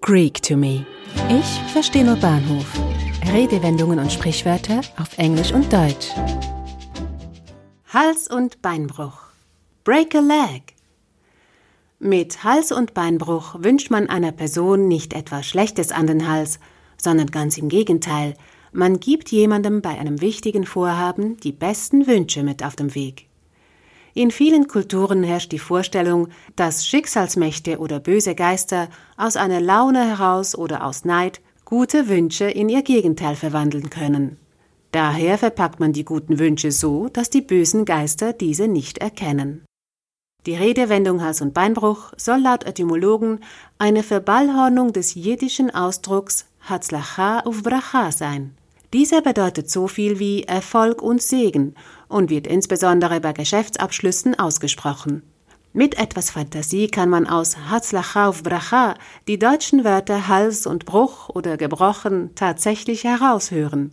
Greek to me. Ich verstehe nur Bahnhof. Redewendungen und Sprichwörter auf Englisch und Deutsch. Hals- und Beinbruch. Break a leg. Mit Hals- und Beinbruch wünscht man einer Person nicht etwas Schlechtes an den Hals, sondern ganz im Gegenteil, man gibt jemandem bei einem wichtigen Vorhaben die besten Wünsche mit auf dem Weg. In vielen Kulturen herrscht die Vorstellung, dass Schicksalsmächte oder böse Geister aus einer Laune heraus oder aus Neid gute Wünsche in ihr Gegenteil verwandeln können. Daher verpackt man die guten Wünsche so, dass die bösen Geister diese nicht erkennen. Die Redewendung Hals- und Beinbruch soll laut Etymologen eine Verballhornung des jiddischen Ausdrucks Hatzlacha uvbracha sein. Dieser bedeutet so viel wie Erfolg und Segen und wird insbesondere bei Geschäftsabschlüssen ausgesprochen. Mit etwas Fantasie kann man aus Hatzlacha auf Bracha die deutschen Wörter Hals und Bruch oder gebrochen tatsächlich heraushören.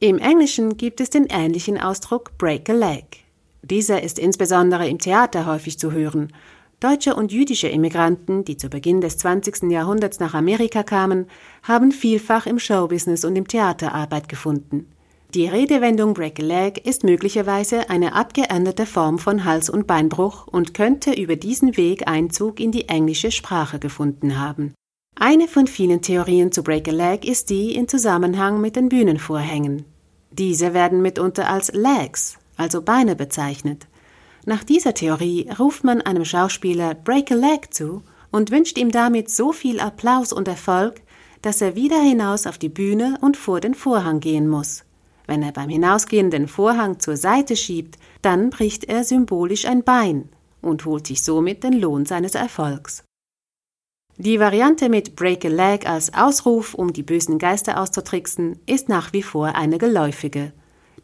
Im Englischen gibt es den ähnlichen Ausdruck break a leg. Dieser ist insbesondere im Theater häufig zu hören Deutsche und jüdische Immigranten, die zu Beginn des 20. Jahrhunderts nach Amerika kamen, haben vielfach im Showbusiness und im Theater Arbeit gefunden. Die Redewendung Break a Leg ist möglicherweise eine abgeänderte Form von Hals- und Beinbruch und könnte über diesen Weg Einzug in die englische Sprache gefunden haben. Eine von vielen Theorien zu Break a Leg ist die in Zusammenhang mit den Bühnenvorhängen. Diese werden mitunter als Legs, also Beine bezeichnet. Nach dieser Theorie ruft man einem Schauspieler Break a Leg zu und wünscht ihm damit so viel Applaus und Erfolg, dass er wieder hinaus auf die Bühne und vor den Vorhang gehen muss. Wenn er beim Hinausgehen den Vorhang zur Seite schiebt, dann bricht er symbolisch ein Bein und holt sich somit den Lohn seines Erfolgs. Die Variante mit Break a Leg als Ausruf, um die bösen Geister auszutricksen, ist nach wie vor eine geläufige.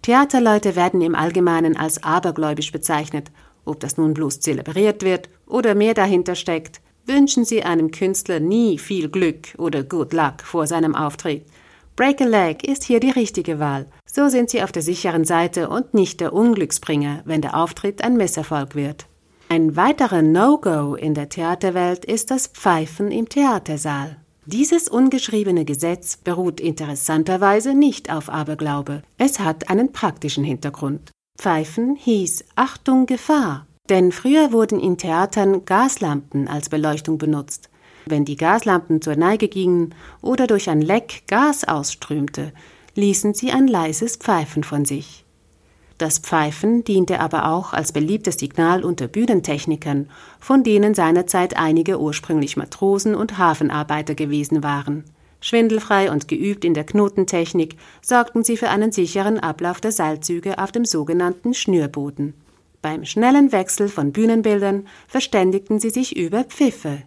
Theaterleute werden im Allgemeinen als abergläubisch bezeichnet. Ob das nun bloß zelebriert wird oder mehr dahinter steckt, wünschen sie einem Künstler nie viel Glück oder Good Luck vor seinem Auftritt. Break a Leg ist hier die richtige Wahl. So sind sie auf der sicheren Seite und nicht der Unglücksbringer, wenn der Auftritt ein Misserfolg wird. Ein weiterer No-Go in der Theaterwelt ist das Pfeifen im Theatersaal. Dieses ungeschriebene Gesetz beruht interessanterweise nicht auf Aberglaube. Es hat einen praktischen Hintergrund. Pfeifen hieß Achtung Gefahr. Denn früher wurden in Theatern Gaslampen als Beleuchtung benutzt. Wenn die Gaslampen zur Neige gingen oder durch ein Leck Gas ausströmte, ließen sie ein leises Pfeifen von sich. Das Pfeifen diente aber auch als beliebtes Signal unter Bühnentechnikern, von denen seinerzeit einige ursprünglich Matrosen und Hafenarbeiter gewesen waren. Schwindelfrei und geübt in der Knotentechnik sorgten sie für einen sicheren Ablauf der Seilzüge auf dem sogenannten Schnürboden. Beim schnellen Wechsel von Bühnenbildern verständigten sie sich über Pfiffe.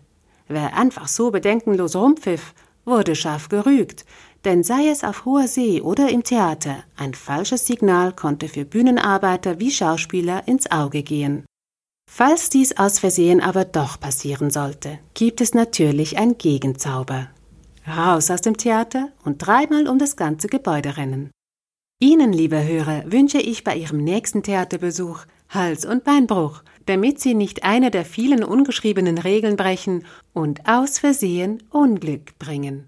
Wer einfach so bedenkenlos rumpfiff, wurde scharf gerügt, denn sei es auf hoher See oder im Theater, ein falsches Signal konnte für Bühnenarbeiter wie Schauspieler ins Auge gehen. Falls dies aus Versehen aber doch passieren sollte, gibt es natürlich ein Gegenzauber. Raus aus dem Theater und dreimal um das ganze Gebäude rennen. Ihnen, liebe Hörer, wünsche ich bei Ihrem nächsten Theaterbesuch Hals- und Beinbruch, damit Sie nicht eine der vielen ungeschriebenen Regeln brechen und aus Versehen Unglück bringen.